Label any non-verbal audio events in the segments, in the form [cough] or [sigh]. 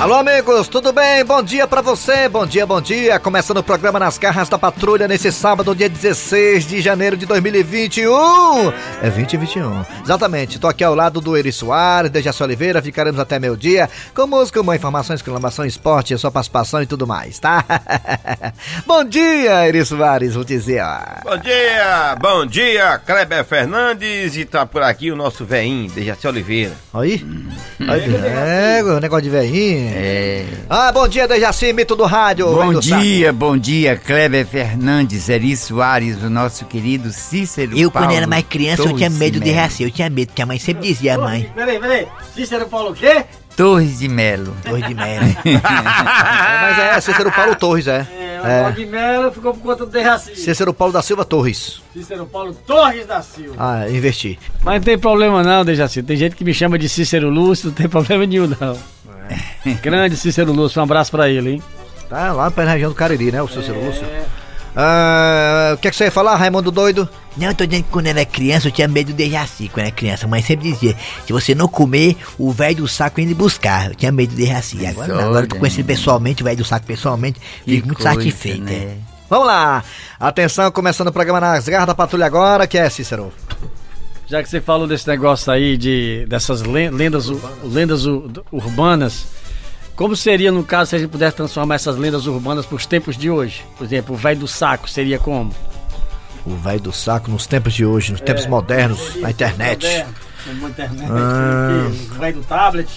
Alô, amigos, tudo bem? Bom dia pra você, bom dia, bom dia. Começando o programa Nas Garras da Patrulha nesse sábado, dia 16 de janeiro de 2021. É 2021. Exatamente, tô aqui ao lado do Eri Soares, Dejaci Oliveira, ficaremos até meio dia com música, uma informação, exclamação, esporte, sua participação e tudo mais, tá? [laughs] bom dia, Eri Soares, vou dizer, ó. Bom dia, bom dia, Kleber Fernandes e tá por aqui o nosso veinho, Dejaci Oliveira. Aí, aí, é, o negócio de velhinho. É. Ah, bom dia, Dejaci, mito do rádio. Bom dia, bom dia, Kleber Fernandes, Eri Soares, o nosso querido Cícero Eu, quando Paulo era mais criança, eu tinha medo de Torres raci, eu tinha medo, porque a mãe sempre dizia, mãe, Peraí, peraí. Cícero Paulo o quê? Torres de Melo. dois de. É, [laughs] mas é Cícero Paulo Torres, é. É, o É. Paulo de Melo ficou por conta do Derraci. Cícero Paulo da Silva Torres. Cícero Paulo Torres da Silva. Ah, investi. Mas não tem problema não, Dejaci. Tem gente que me chama de Cícero Lúcio, não tem [laughs] problema nenhum não. [laughs] Grande Cícero Lúcio, um abraço pra ele, hein? Tá lá na região do Cariri, né, o Cícero Lúcio. Ah, o que, é que você ia falar, Raimundo Doido? Não, eu tô dizendo que quando eu era criança, eu tinha medo de raci, quando era criança. A mãe sempre dizia, se você não comer, o velho do saco indo buscar. Eu tinha medo de raci. Agora não, agora eu tô conhecendo pessoalmente, o velho do saco pessoalmente, Que fico muito coisa, satisfeito. né? é. Vamos lá. Atenção, começando o programa nas garras da patrulha agora, que é Cícero. Já que você falou desse negócio aí de dessas len- lendas, u- lendas urbanas, como seria no caso se a gente pudesse transformar essas lendas urbanas para os tempos de hoje? Por exemplo, o velho do saco seria como? O velho do saco nos tempos de hoje, nos tempos modernos, na internet. Moderno, Na internet, Ah. o velho do tablet,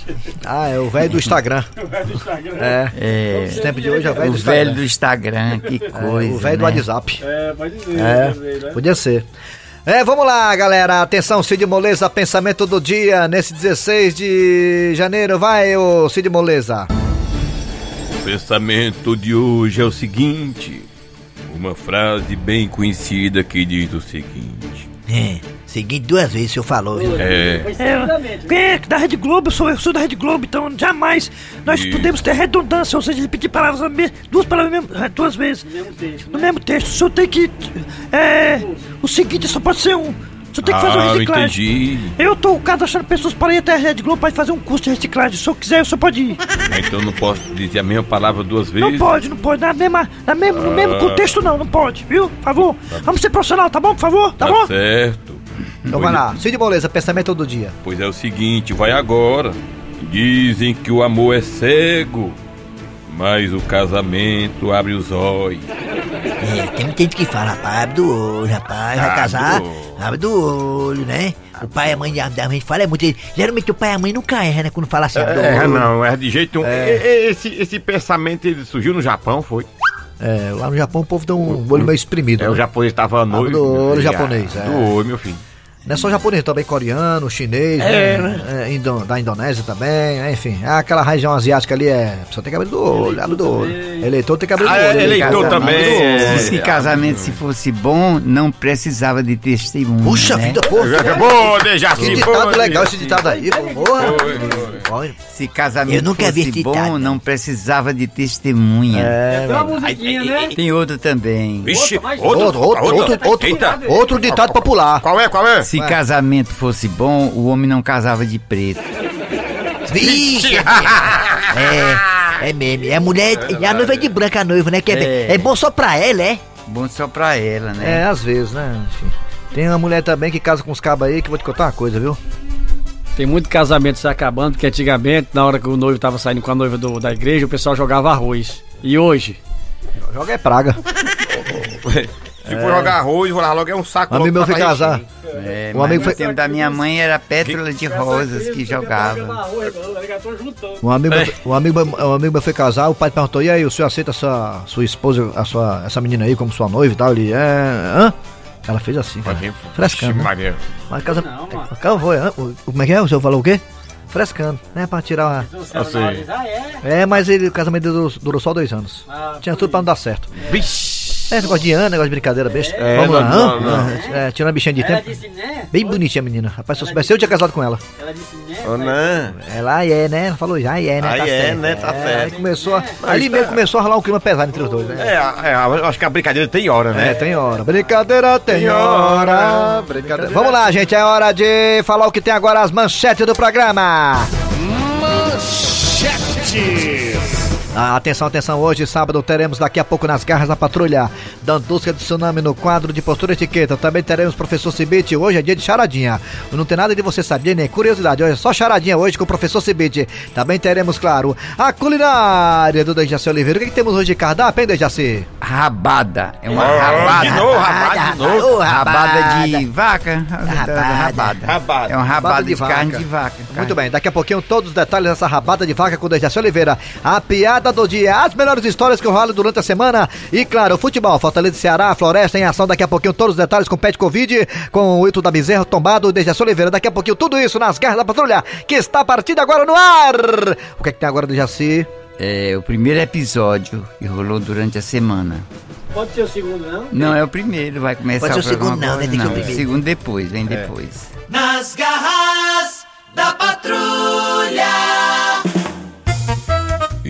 Ah, é o velho do Instagram. [laughs] o velho do Instagram. É. É, Nos tempos de hoje é o velho o do velho Instagram. do Instagram, que É, coisa. o velho do né? WhatsApp. É, pode dizer É, também, né? podia ser. É, vamos lá, galera. Atenção, Cid Moleza, pensamento do dia nesse 16 de janeiro. Vai, ô Cid Moleza. O pensamento de hoje é o seguinte: uma frase bem conhecida que diz o seguinte: É, seguinte duas vezes o senhor falou, viu? É, seguidamente, Quem é da Rede Globo? Eu sou, eu sou da Rede Globo, então jamais nós Isso. podemos ter redundância, ou seja, repetir palavras, duas palavras mesmo- duas vezes no mesmo texto, no né? mesmo texto. O senhor tem que. É. O seguinte só pode ser um. Senhor tem que fazer uma ah, eu reciclagem. entendi. Eu tô cadastrando pessoas para ir até a Rede Globo para fazer um curso de reciclagem. Se o senhor quiser, o senhor pode ir. Então não posso dizer a mesma palavra duas vezes? Não pode, não pode. Na mesma, na mesmo, no mesmo Ah. contexto, não, não pode, viu? Por favor. Vamos ser profissional, tá bom? Por favor, tá, Tá bom? certo. Então vai lá. Cid Moleza, pensamento do dia. Pois é o seguinte, vai agora. Dizem que o amor é cego, mas o casamento abre os olhos. É, tem muita gente que fala, rapaz, abre do olho, rapaz, vai Abre casar, do olho. abre do olho, né? O pai e a mãe da, gente fala é muito. Geralmente o pai e a mãe nunca erra, né? Quando fala assim, abre do É, olho. não, é de jeito nenhum. E- Esse, esse pensamento ele surgiu no Japão, foi? É, lá no Japão o povo tem um olho meio exprimido. É, o né? japonês estava noivo. do meu olho japonês, Ah, é. Do olho, meu filho. Não é só japonês, também coreano, chinês, É, né? É, indo- da Indonésia também, é, enfim. É aquela região asiática ali, é. Só tem que abrir do olho, abre do olho. Eleitor tem que abrir do Ah, olho. eleitor Casamento também, é. Se casamento se fosse bom, não precisava de testemunho. Puxa né? vida, pô. Boa, Dejaci, Que boa, ditado legal esse ditado aí, pô. Porra. Olha. Se casamento Eu nunca fosse bom, não. não precisava de testemunha. É, Tem uma musiquinha, né? Tem outro também. Vixe, outro, outro, outro, outro, outro, Eita. outro ditado popular. Qual é, qual é? Se casamento fosse bom, o homem não casava de preto. Vixe! é, é meme. É a mulher, é a noiva de branca, a noiva, né? Que é, É. é bom só pra ela, é? Bom só pra ela, né? É, às vezes, né? Enfim. Tem uma mulher também que casa com os cabos aí que eu vou te contar uma coisa, viu? Tem muito casamento se acabando, porque antigamente, na hora que o noivo tava saindo com a noiva do- da igreja, o pessoal jogava arroz. E hoje? Joga é praga. [laughs] Se for jogar arroz, vou lá logo é um saco. Um amigo meu foi casar. encher. É, Um amigo no foi- tempo da minha mãe era pétala de rosas que jogava. Um amigo, um amigo, um amigo meu foi casar, o pai perguntou, e aí, o senhor aceita a sua, sua esposa, a sua, essa menina aí como sua noiva e tal? Ele, é, hã? Ela fez assim, cara. Frescando, né? Maria. Mas casa... Não, mano. Calma, foi, hã? O- Como é que é? O senhor falou o quê? Frescando, né? Pra tirar uma... sei. Ah, é? É, mas ele, o casamento durou, durou só dois anos. Ah, Tinha tudo pra não dar certo. Vixe. É, negócio de ano, negócio de brincadeira besta. É, Vamos lá, não, não, É, tirando a bichinha de Ela tempo. disse né? Bem bonitinha a menina. Rapaz, se eu soubesse, eu tinha casado com ela. Ela disse né? Oh, não. Ela é, né? Ela falou já é, né? Aí tá é, certo. né? Tá É, certo. Aí começou a, Mas ali tá- mesmo começou a rolar um clima pesado entre os dois, né? É, é, eu acho que a brincadeira tem hora, É, né? tem hora. Brincadeira tem hora. Brincadeira. Vamos lá, gente. É hora de falar o que tem agora as manchetes do programa. Manchete. Ah, atenção, atenção, hoje, sábado, teremos daqui a pouco nas garras da patrulha, Dandusca de Tsunami no quadro de postura etiqueta. Também teremos professor Cibite, hoje é dia de charadinha. Não tem nada de você saber, nem curiosidade, hoje é só charadinha hoje com o professor Cibite. Também teremos, claro, a culinária do Dejaci Oliveira. O que, que temos hoje de cardápio, hein, Dejaci? Rabada. É uma Ah, rabada. de novo, rabada de novo. Ô, Rabada de vaca. Rabada. Rabada. Rabada. É uma rabada, de, vaca. carne de vaca. Muito bem, daqui a pouquinho todos os detalhes dessa rabada de vaca com o Dejaci Oliveira. A piada do dia, as melhores histórias que rolam durante a semana. E claro, o futebol, Fortaleza e Ceará, Floresta em ação. Daqui a pouquinho todos os detalhes com o Pet Covid, com o Ito da Bezerra, tombado, o Dejaci Oliveira. Daqui a pouquinho tudo isso nas garras da patrulha, que está a partir de agora no ar. O que é que tem agora, Dejaci? É o primeiro episódio que rolou durante a semana. Pode ser o segundo, não? Não, é o primeiro, vai começar Pode ser o programa segundo, não, agora. né? Tem que ser o primeiro. segundo depois, vem depois. Nas garras da patrulha.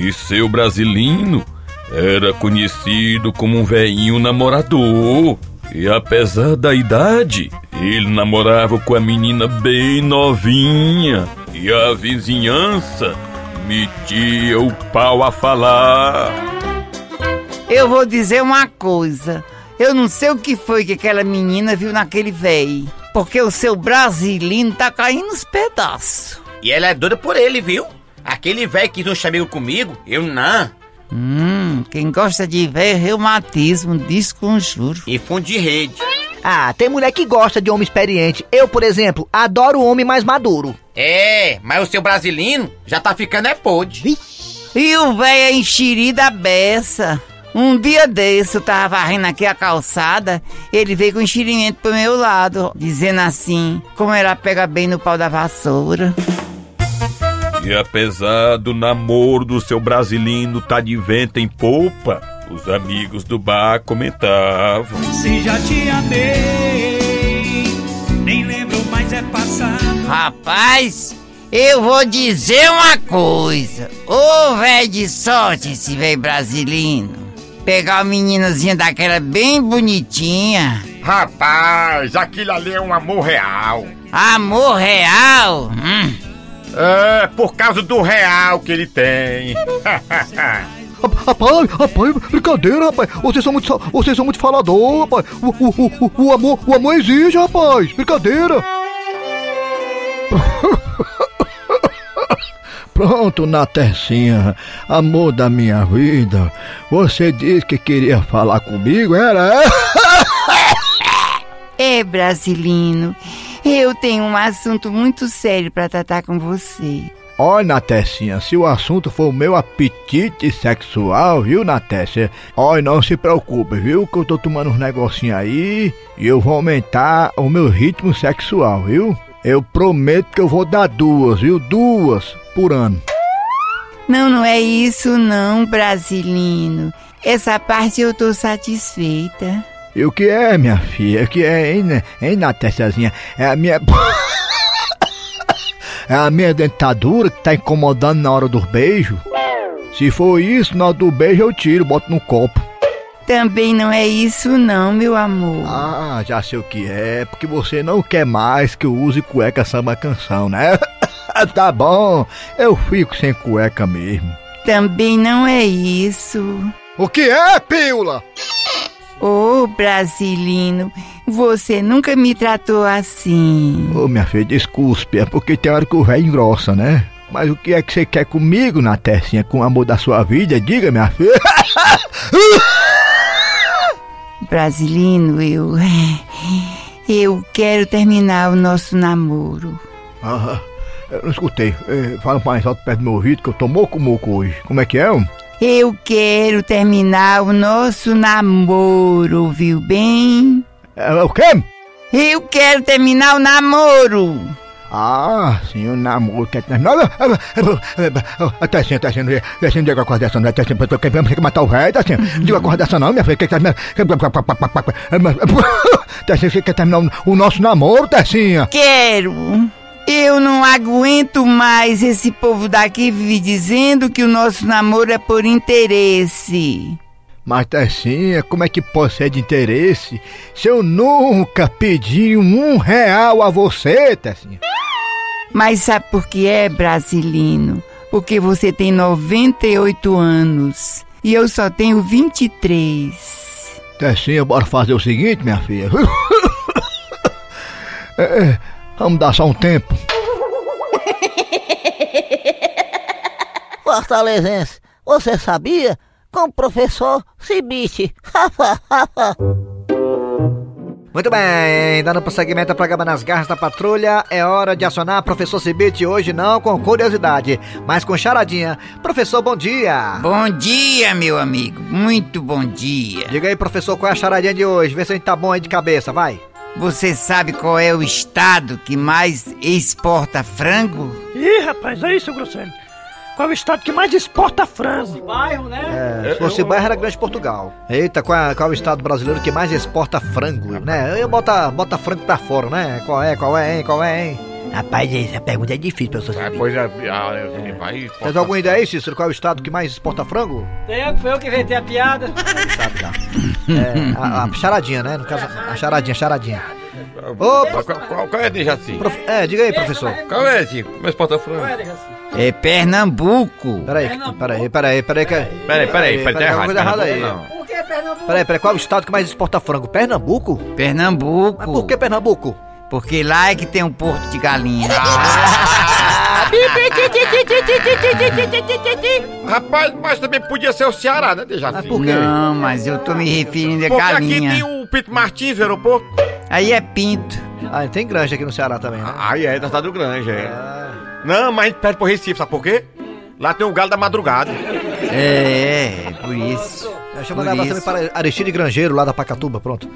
E seu brasilino era conhecido como um velhinho namorador. E apesar da idade, ele namorava com a menina bem novinha. E a vizinhança metia o pau a falar. Eu vou dizer uma coisa. Eu não sei o que foi que aquela menina viu naquele véi. Porque o seu brasilino tá caindo nos pedaços. E ela é doida por ele, viu? Aquele velho que não chamou comigo, eu não. Hum, quem gosta de ver reumatismo, desconjuro. E fundo de rede. Ah, tem mulher que gosta de homem experiente. Eu, por exemplo, adoro homem mais maduro. É, mas o seu brasilino já tá ficando é podre. E o véi é enxerido da beça. Um dia desse eu tava varrendo aqui a calçada, ele veio com enxerimento pro meu lado, dizendo assim, como era pega bem no pau da vassoura. E apesar do namoro do seu brasilino tá de vento em polpa, os amigos do bar comentavam. Se já te amei, nem lembro mais é passado. Rapaz, eu vou dizer uma coisa. Ô velho de sorte esse velho brasilino. Pegar uma meninazinha daquela bem bonitinha. Rapaz, aquilo ali é um amor real. Amor real. Hum. É, por causa do real que ele tem. [laughs] Rapaz, rapaz, brincadeira, rapaz. Vocês são muito, vocês são muito falador, rapaz. O, o, o, o, amor, o amor exige, rapaz. Brincadeira. [laughs] Pronto, Natecinha, amor da minha vida. Você disse que queria falar comigo, era? [laughs] É, brasilino. Eu tenho um assunto muito sério pra tratar com você. Olha, Natecinha, se o assunto for o meu apetite sexual, viu, Natécia? Olha, não se preocupe, viu, que eu tô tomando uns negocinhos aí e eu vou aumentar o meu ritmo sexual, viu? Eu prometo que eu vou dar duas, viu? Duas por ano. Não, não é isso não, brasilino. Essa parte eu tô satisfeita. E o que é, minha filha? O que é, hein, né? hein Natéciazinha? É a minha... [laughs] é a minha dentadura que tá incomodando na hora dos beijos? Se for isso, na hora do beijo eu tiro, boto no copo. Também não é isso não, meu amor. Ah, já sei o que é, porque você não quer mais que eu use cueca samba canção, né? [laughs] tá bom, eu fico sem cueca mesmo. Também não é isso. O que é, pílula? Ô, brasilino, você nunca me tratou assim. Ô, minha filha, desculpe, é porque tem hora que o velho engrossa, né? Mas o que é que você quer comigo, na tecinha, com o amor da sua vida? Diga, minha filha. [laughs] Brasilino, eu. Eu quero terminar o nosso namoro. Ah, eu não escutei. Eh, Fala mais alto perto do meu ouvido que eu tô moco-moco hoje. Como é que é? Eu quero terminar o nosso namoro, viu bem? É o quê? Eu quero terminar o namoro. Ah, sim, o namoro quer terminar. Assim, até assim, até assim, não diga dessa não, até assim, eu quero matar o velho, assim, não diga coisa dessa não, minha filha, quer terminar. Até assim, você quer terminar o- o nosso namoro, Tessinha? Quero. Eu não aguento mais esse povo daqui vive dizendo que o nosso namoro é por interesse. Mas Tessinha, como é que pode ser de interesse se eu nunca pedi um real a você, Tessinha? Mas sabe por que é, brasilino? Porque você tem 98 anos e eu só tenho 23. Tecinha, bora fazer o seguinte, minha filha. [laughs] É, vamos dar só um tempo. [laughs] Fortalezense, você sabia? Com o professor Cibite. [laughs] Muito bem, dando prosseguimento ao programa Nas Garras da Patrulha, é hora de acionar professor Cibite hoje não com curiosidade, mas com charadinha. Professor, bom dia! Bom dia, meu amigo. Muito bom dia. Diga aí, professor, qual é a charadinha de hoje? Vê se a gente tá bom aí de cabeça, vai! Você sabe qual é o estado que mais exporta frango? Ih, rapaz, aí, seu Grosselho. Qual é o estado que mais exporta frango? Bairro, né? É, se fosse bairro era Grande Portugal. Eita, qual é, qual é o estado brasileiro que mais exporta frango, né? Eu bota, bota frango pra fora, né? Qual é, qual é, hein, qual é, hein? Rapaz, essa pergunta é difícil, professor Ah, Cibite. pois é, ah, você vai. Tens alguma ideia aí, Cícero? Qual é o estado que mais exporta frango? Tem, foi eu que inventei a piada. Sabe já. É, a, a charadinha, né? No caso, a charadinha, charadinha. Ô, Qual, qual, qual é, Dejaci? prof... É, diga aí, professor. Qual é, Zico? Como é que porta frango? É Pernambuco. Peraí, peraí, peraí, peraí, que... Peraí, peraí, peraí, tá tem errado. alguma coisa errada aí. Não. Por que Pernambuco? Peraí, peraí, qual é o estado que mais exporta frango? Pernambuco? Pernambuco. Mas por que Pernambuco? Porque lá é que tem um porto de galinha. [laughs] Rapaz, mas também podia ser o Ceará, né, Dejaci? Mas por quê? Não, mas eu tô me referindo a Porque aqui galinha. tem o Pito Martins, o aeroporto. Aí é pinto. Ah, tem granja aqui no Ceará também, né? Aí é, da do Grande, é. Não, mas a gente pede pro Recife, sabe por quê? Lá tem o galo da madrugada. É, é, por isso. Deixa eu Por mandar abraço isso. também para Aristide Grangeiro, lá da Pacatuba, pronto.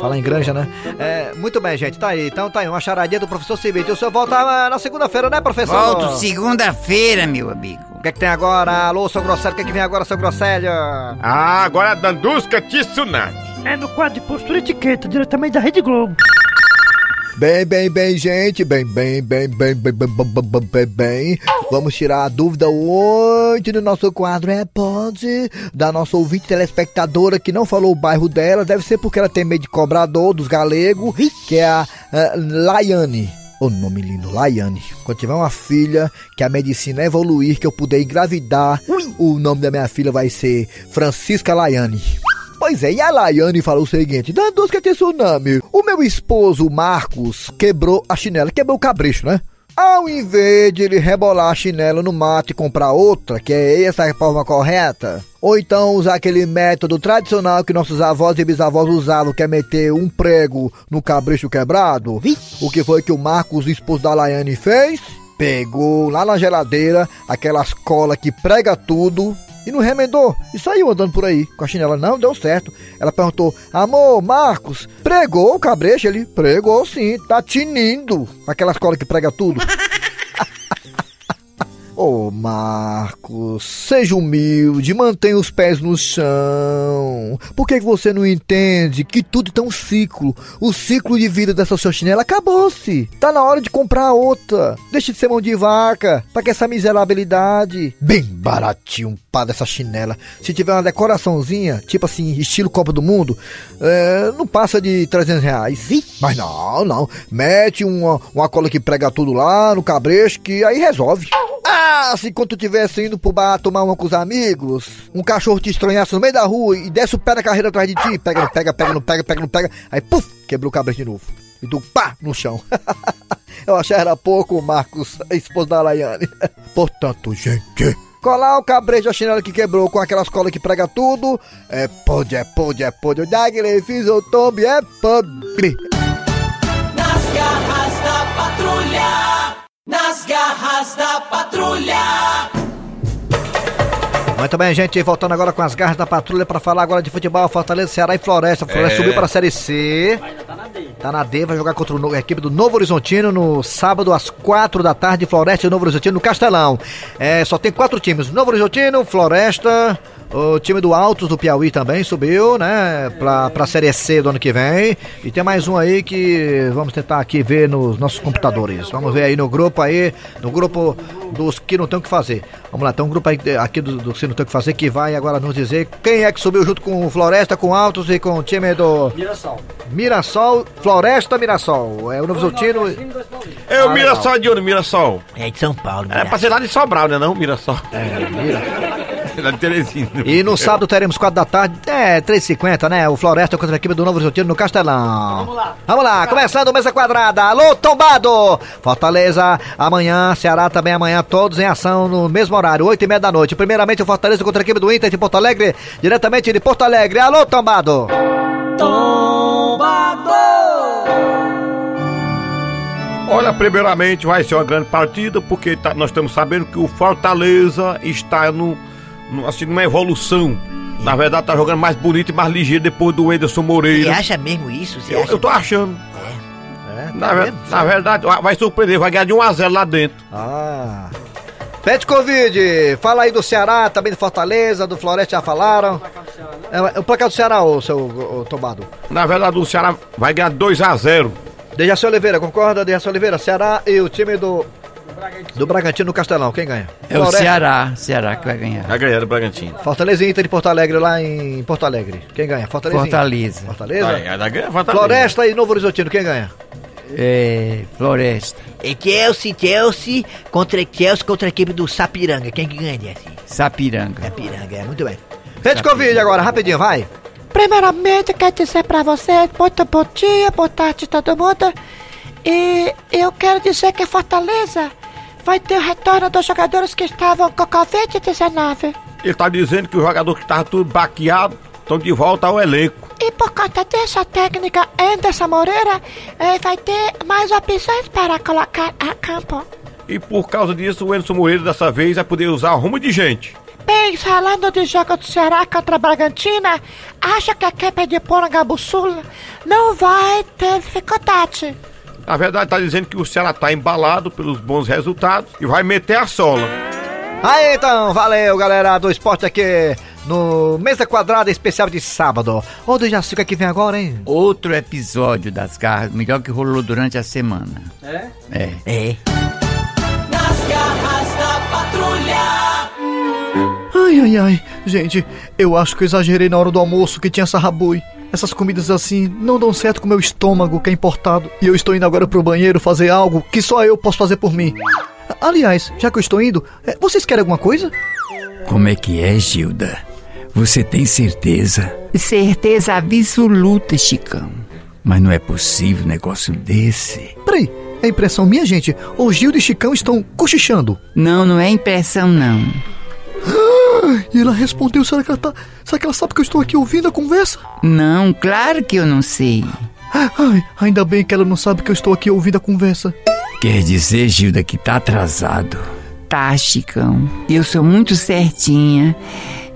Falar em granja, né? É, muito bem, gente, tá aí. Então tá aí, uma charadinha do professor Cibite. O senhor volta ah, na segunda-feira, né, professor? Volto segunda-feira, meu amigo. O que é que tem agora? Alô, seu Grosselho, o que é que vem agora, seu Grosselho? Ah, agora a Dandusca Tsunami. É no quadro de postura e etiqueta, diretamente da Rede Globo. Bem, bem, bem, gente, bem, bem, bem, bem, bem, bem, bem, bem, bem. Vamos tirar a dúvida hoje no nosso quadro É Pode, da nossa ouvinte telespectadora que não falou o bairro dela, deve ser porque ela tem medo de cobrador dos galegos, que é a eh, Laiane. O nome lindo, Laiane. Quando tiver uma filha, que a medicina evoluir, que eu puder engravidar, o nome da minha filha vai ser Francisca Laiane. Pois é, e a Laiane falou o seguinte: Dandusca tsunami, o meu esposo Marcos quebrou a chinela, quebrou o cabrecho, né? Ao invés de ele rebolar a chinela no mato e comprar outra, que é essa a forma correta, ou então usar aquele método tradicional que nossos avós e bisavós usavam, que é meter um prego no cabrecho quebrado, o que foi que o Marcos, o esposo da Laiane, fez? Pegou lá na geladeira aquelas colas que prega tudo e não remendou. E saiu andando por aí com a chinela. Não deu certo. Ela perguntou: Amor, Marcos, pregou o cabrecho? Ele pregou sim, tá tinindo. Aquelas colas que prega tudo. Ô Marcos, seja humilde, mantenha os pés no chão. Por que você não entende que tudo tem um ciclo? O ciclo de vida dessa sua chinela acabou-se. Tá na hora de comprar outra. Deixa de ser mão de vaca. Pra que essa miserabilidade? Bem baratinho pá dessa chinela. Se tiver uma decoraçãozinha, tipo assim, estilo Copa do Mundo, é, não passa de 300 reais. Mas não, não. Mete uma, uma cola que prega tudo lá no cabrecho que aí resolve. Ah, se quando tu tivesse indo pro bar tomar uma com os amigos, um cachorro te estranhasse no meio da rua e desse o pé na carreira atrás de ti, pega, não pega, pega, não pega, pega, não pega, aí puf, quebrou o cabrecho de novo. E do pá no chão. [laughs] Eu achei era pouco, Marcos, a esposa da Laiane. [laughs] Portanto, gente, colar o cabrecho da chinela que quebrou com aquelas colas que prega tudo, é pode, é pode, é pode. O Dagle fiz o tombe, é podre. Nas garras da patrulha. Nas garras da patrulha. Muito bem, gente, voltando agora com as garras da patrulha pra falar agora de futebol, Fortaleza, Ceará e Floresta. Floresta É. subiu pra Série C. Tá na D, vai jogar contra o a equipe do Novo Horizontino no sábado às quatro da tarde, Floresta e Novo Horizontino no Castelão. É, só tem quatro times, Novo Horizontino, Floresta, O time do Altos do Piauí também subiu, né? Pra, pra Série C do ano que vem. E tem mais um aí que vamos tentar aqui ver nos nossos computadores. Vamos ver aí no grupo aí, no grupo dos que não tem o que fazer. Vamos lá, tem um grupo aí, aqui do, do que não tem o que fazer que vai agora nos dizer quem é que subiu junto com o Floresta, com o Altos e com o time do Mirassol. Mirassol, Floresta Mirassol. É o Novo Zotino. É o Ah, Mirassol é de onde, Mirassol? É de São Paulo, É pra ser lá de Sobral, né não, Mirassol? É, Mira. [laughs] [laughs] Teresina. E no sábado teremos 4 da tarde, é, 3h50, né? O Floresta contra a equipe do Novo Horizontino no Castelão. Vamos lá. Vamos lá, começando mesa quadrada. Alô, tombado! Fortaleza, amanhã, Ceará também amanhã, todos em ação no mesmo horário, 8 e meia da noite. Primeiramente o Fortaleza contra a equipe do Inter de Porto Alegre, diretamente de Porto Alegre. Alô, tombado! Olha, primeiramente vai ser uma grande partida, porque tá- nós estamos sabendo que o Fortaleza está no- assim, numa evolução. Na verdade, tá jogando mais bonito e mais ligeiro depois do Ederson Você Moreira. acha mesmo isso? Você Eu, acha eu tô achando. É, Na, tá ver- vendo? na verdade, vai surpreender, vai ganhar de 1x0 lá dentro. Ah. Pet Covid, fala aí do Ceará, também do Fortaleza, do Floresta já falaram. É, o placar do Ceará, ô seu ô, tombado. Na verdade, o Ceará vai ganhar 2x0. Dejaci Oliveira, concorda, Dejaci Oliveira? Ceará e o time do. Do Bragantino no Castelão, quem ganha? É o Floresta, Ceará, Ceará que vai ganhar. Vai ganhar do Bragantino. Fortaleza e Inter de Porto Alegre lá em Porto Alegre. Quem ganha? Fortaleza. Fortaleza. Fortaleza. Vai, vai ganhar Fortaleza. Floresta e Novo Horizontino, quem ganha? É, Floresta. É Chelsea, Chelsea contra Chelsea contra a equipe do Sapiranga. Quem que ganha, assim? Sapiranga. Sapiranga, é muito bem. Pet Covid agora, rapidinho, vai. Primeiramente, quero dizer pra vocês muito bom dia, boa tarde todo mundo. E eu quero dizer que Fortaleza vai ter o retorno dos jogadores que estavam com Covid-19. Ele tá dizendo que os jogadores que estavam tudo baqueado estão de volta ao elenco. E por conta disso, a técnica Anderson Moreira eh, vai ter mais opções para colocar a campo. E por causa disso, o Anderson Moreira dessa vez vai poder usar rumo de gente. Bem, falando de jogo do Ceará contra a Bragantina, acho que a equipe de Porangabuçu não vai ter dificuldade. Na verdade, tá dizendo que o Ceará tá embalado pelos bons resultados e vai meter a sola. Aí então, valeu galera do esporte aqui no Mesa Quadrada especial de sábado. Ô, Dejaci, o que é que vem agora, hein? Outro episódio das garras, melhor que rolou durante a semana. É? É. É. Nas garras da patrulha. Ai, ai, ai. Gente, eu acho que eu exagerei na hora do almoço que tinha sarrabui. Essas comidas assim não dão certo com meu estômago, que é importado. E eu estou indo agora pro banheiro fazer algo que só eu posso fazer por mim. Aliás, já que eu estou indo, eh, vocês querem alguma coisa? Como é que é, Gilda? Você tem certeza? Certeza absoluta, Chicão. Mas não é possível um negócio desse. Peraí, é impressão minha, gente? O Gildo e Chicão estão cochichando. Não, não é impressão, não. E ela respondeu, será que ela tá. Será que ela sabe que eu estou aqui ouvindo a conversa? Não, claro que eu não sei. Ai, ainda bem que ela não sabe que eu estou aqui ouvindo a conversa. Quer dizer, Gilda, que tá atrasado. Tá, Chicão. Eu sou muito certinha.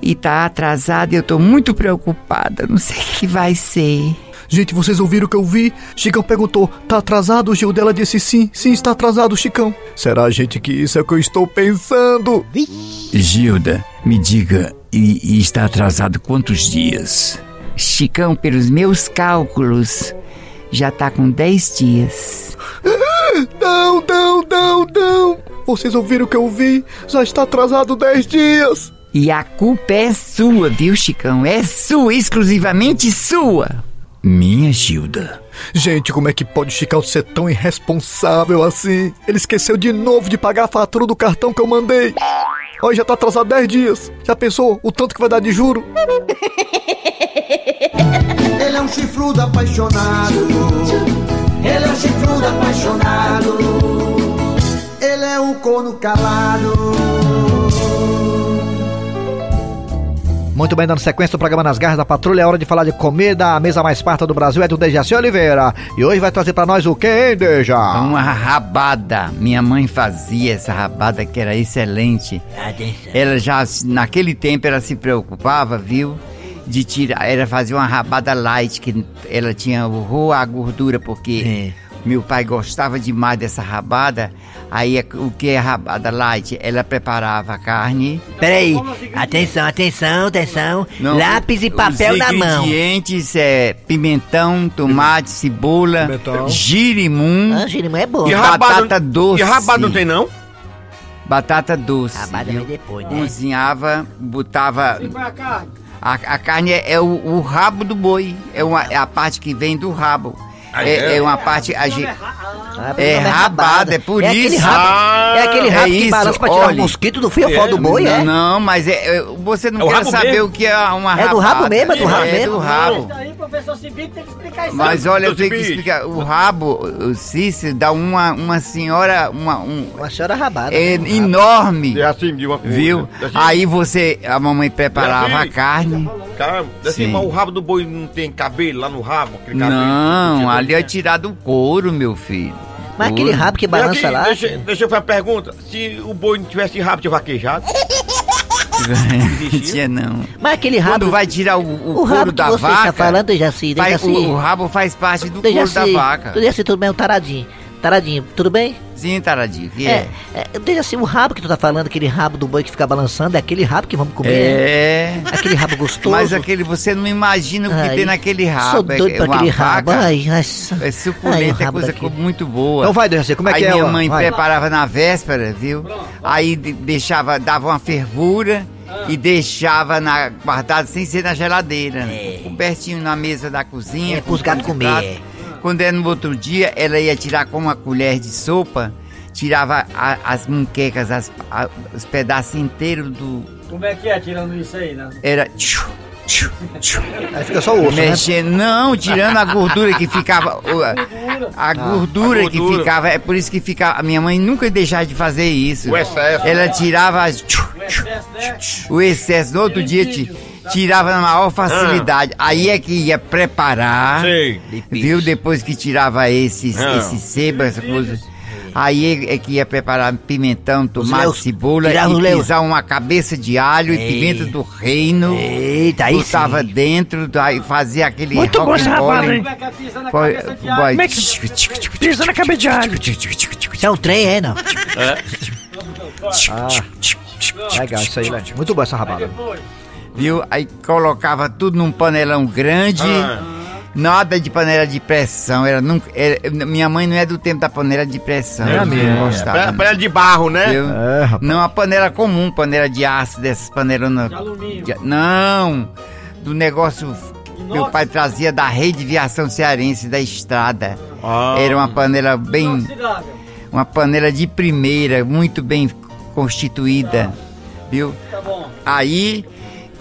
E tá atrasado e eu tô muito preocupada. Não sei o que vai ser. Gente, vocês ouviram o que eu vi? Chicão perguntou, tá atrasado? O Gil dela disse sim, sim, está atrasado, Chicão. Será, gente, que isso é o que eu estou pensando? Gilda, me diga, e, e está atrasado quantos dias? Chicão, pelos meus cálculos, já tá com 10 dias. [gasps] Não, não, não, não. Vocês ouviram o que eu vi? Já está atrasado 10 dias. E a culpa é sua, viu, Chicão? É sua, exclusivamente sua. Minha Gilda. Gente, como é que pode o Chicão ser tão irresponsável assim? Ele esqueceu de novo de pagar a fatura do cartão que eu mandei. Olha, já tá atrasado 10 dias. Já pensou o tanto que vai dar de juro? [laughs] Ele é um chifrudo apaixonado. Ele é um chifrudo apaixonado. Ele é um corno calado. Muito bem, dando sequência do programa Nas Garras da Patrulha, é hora de falar de comida. A mesa mais farta do Brasil é do Dejaci Oliveira. E hoje vai trazer pra nós o quê, hein, Deja? Uma rabada. Minha mãe fazia essa rabada que era excelente. Atenção. Ela já, naquele tempo, ela se preocupava, viu? De tirar, ela fazia uma rabada light, que ela tinha o a gordura, porque Meu pai gostava demais dessa rabada. Aí é- o que é rabada light? Ela preparava a carne. Peraí, atenção, atenção, atenção. Não, Lápis e papel os na mão. ingredientes é pimentão, tomate, cebola, girimum, Ah, girimum é bom. E batata doce. E rabada não tem não? batata doce. Rabada viu? vem depois, né? Cozinhava, botava. Põe a carne. A, a carne é, é o, o rabo do boi. É, uma, é a parte que vem do rabo. Ah, É, é? é uma parte. A gente, Ah, é não rabada, é por é Aquele isso. rabo, Ah, é aquele rabo é que balança pra tirar o mosquito do fio do boi, não, é? não, mas é, é- você não É quer saber mesmo? o que é uma É do rabo rabada. mesmo, é do rabo É mesmo? do rabo. Professor Cibite tem que explicar isso. Mas olha, eu tenho que explicar. O rabo, o Cícero, dá uma, uma senhora, uma, um, Uma senhora rabada. é né? Um enorme. É assim, de uma coisa. Viu? Assim, Aí você, a mamãe preparava a Assim. carne. Caramba, assim, Sim. mas o rabo do boi não tem cabelo lá no rabo? Aquele cabelo Não, que- ali é tirado o couro, meu filho. Mas aquele rabo que balança aqui, lá. Deixa, deixa eu fazer uma pergunta. Se o boi não tivesse rabo de vaquejado, [laughs] Tinha não. Mas aquele rabo. Quando vai tirar o, o, o couro rabo que da você vaca, está falando, Jaci, faz- Jaci. o, o rabo faz parte do couro da Jaci, vaca. Jaci, tudo bem, o taradinho. Taradinho, tudo bem? Sim, taradinho. que É, é, Dejaci, o rabo que tu tá falando, aquele rabo do boi que fica balançando, é aquele rabo que vamos comer? É. Aquele rabo gostoso. Mas aquele, você não imagina o que Ai, tem naquele rabo. Sou doido é, pra aquele rabo. vaca, Ai, nossa. É Ai, suculento, é rabo coisa daquele. muito boa. Então vai, Dejaci, como é aí que é? minha ó? mãe Vai. preparava na véspera, viu? Aí de- deixava, dava uma fervura e deixava na, guardado sem ser na geladeira. né? Cobertinho na mesa da cozinha. É, com pros gatos comer, é. Quando era no outro dia, ela ia tirar com uma colher de sopa, tirava a- as munquecas, as- a- os pedaços inteiros do. Como é que é tirando isso aí, né? Era. tchu, tchu, tchu. Aí fica só o osso, né? Mexendo, não, tirando a gordura que ficava. o- A, a gordura a que gordura. ficava, é por isso que ficava. A minha mãe nunca deixava de fazer isso. O excesso. Ela tirava as, o excesso, no outro dia ti- tirava na maior facilidade. Aí é que ia preparar. Sei. Viu? Depois que tirava esses, Ah. esse seba, essa coisa. Aí é que ia preparar pimentão, tomate, leus- cebola e pisar uma cabeça de alho e Ei. pimenta do reino. Eita, aí Botava sim. dentro, daí fazia aquele Muito bom essa rabada, rocambole. hein? Como é que é pisando na Foi- cabeça de foi- alho? Como é que pisa na cabeça de alho? Isso é um trem, é, não? Legal, isso aí, né? Muito boa essa rabada. Viu? Aí colocava tudo num panelão grande. Ah. Nada de panela de pressão. Era nunca, era- minha mãe não é do tempo da panela de pressão. É não gostava. Panela panela de barro, né? É, rapaz. Não a panela comum, panela de aço, dessas panelonas. De alumínio. de- não! Do negócio que meu pai trazia da rede de viação cearense da estrada. Ah. Era uma panela bem. Inoxidável. Uma panela de primeira, muito bem constituída. Viu? Tá bom. Aí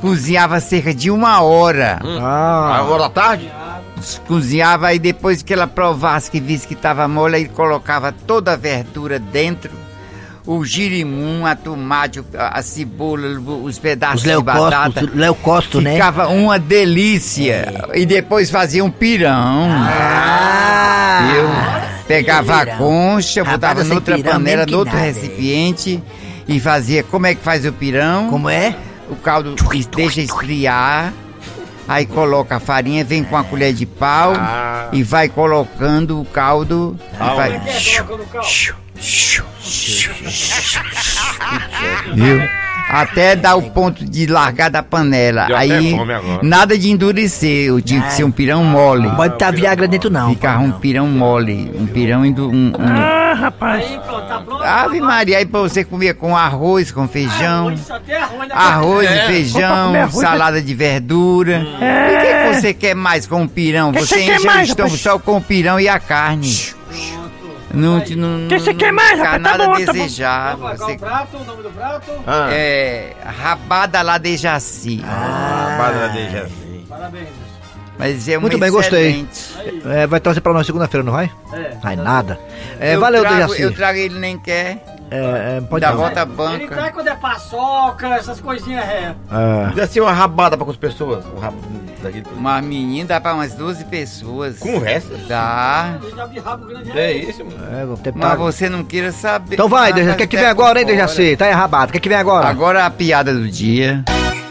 cozinhava cerca de uma hora. Ah, Agora à tarde? Cozinhava aí depois que ela provasse que visse que estava mole, aí colocava toda a verdura dentro. O girimum, a tomate, a, cebola, os pedaços Os de batata. leucócitos, né? Ficava uma delícia. E depois fazia um pirão. Ah! viu? Pegava a concha, botava eu noutra pirão panela, noutro nada, é. recipiente e fazia. Como é que faz o pirão? Como é? O caldo deixa esfriar. Aí coloca a farinha, vem com a colher de pau Ah. e vai colocando o caldo. E vai, é viu? Até dar o ponto de largar da panela. Deu Aí nada de endurecer, eu tinha que ser um pirão mole. Não pode estar Viagra dentro, não. Ficava um pirão mole, um pirão indo um, um- Ah, rapaz. Aí, pronto, tá pronto. Ave Maria, aí pra você comer com arroz, com feijão. Arroz, só tem arroz na Arroz É. e feijão, arroz, salada de verdura. É. O que que você quer mais com o pirão? Que Você você quer enche o estômago rapaz? só com o pirão e a carne. Não, te- não, Que você não quer mais, fica rapaz? Tá nada bom, tá bom. desejável. Você- o prato? O nome do prato? Ah. é rabada lá de Jaci. Rabada de Jaci. Parabéns. Mas é Muito bem, gostei. é, vai trazer pra nós segunda-feira, não vai? É. Vai nada. É, eu valeu, trago, Dejaci. Eu trago ele nem quer. É, é, pode Dá ir. volta à Ele banca. traz quando é paçoca, essas coisinhas é. É. Deve ser uma rabada pra quantas pessoas? Um rabo daquele. Uma menina dá pra umas 12 pessoas. Conversa? Dá. Já vi rabo grande. É isso, mano. É, vou ter Mas pago. você não queira saber. Então vai, Dejaci. mas O que, que até vem agora, hein. Dejaci? Tá errabado. O que, que vem agora? Agora a piada do dia.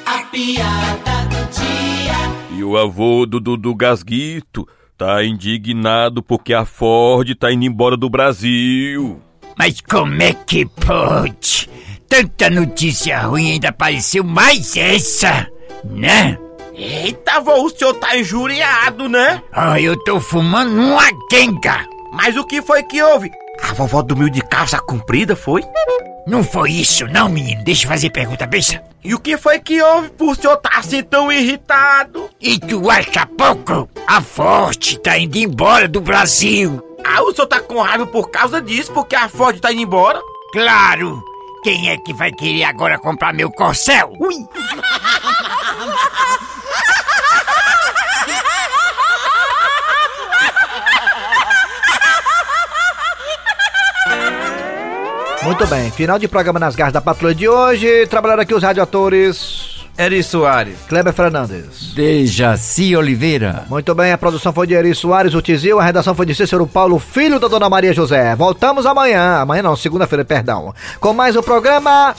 A piada do dia. E o avô do Dudu Gasguito tá indignado porque a Ford tá indo embora do Brasil. Mas como é que pode? Tanta notícia ruim ainda apareceu mais essa, né? Eita, vô, o senhor tá injuriado, né? Ah, eu tô fumando uma quenga. Mas o que foi que houve? A vovó dormiu de calça comprida, foi? Não foi isso não, menino. Deixa eu fazer pergunta besta. E o que foi que houve por senhor tá assim tão irritado? E tu acha pouco? A Forte tá indo embora do Brasil. Ah, o senhor tá com raiva por causa disso, porque a Ford tá indo embora? Claro! Quem é que vai querer agora comprar meu corcel? Ui! [laughs] Muito bem, final de programa nas garras da patrulha de hoje. Trabalharam aqui os radioatores. Eri Soares. Kleber Fernandes. Dejaci Oliveira. Muito bem, a produção foi de Eri Soares, o Tizil, a redação foi de Cícero Paulo, filho da Dona Maria José. Voltamos amanhã, amanhã não, segunda-feira, perdão, com mais um programa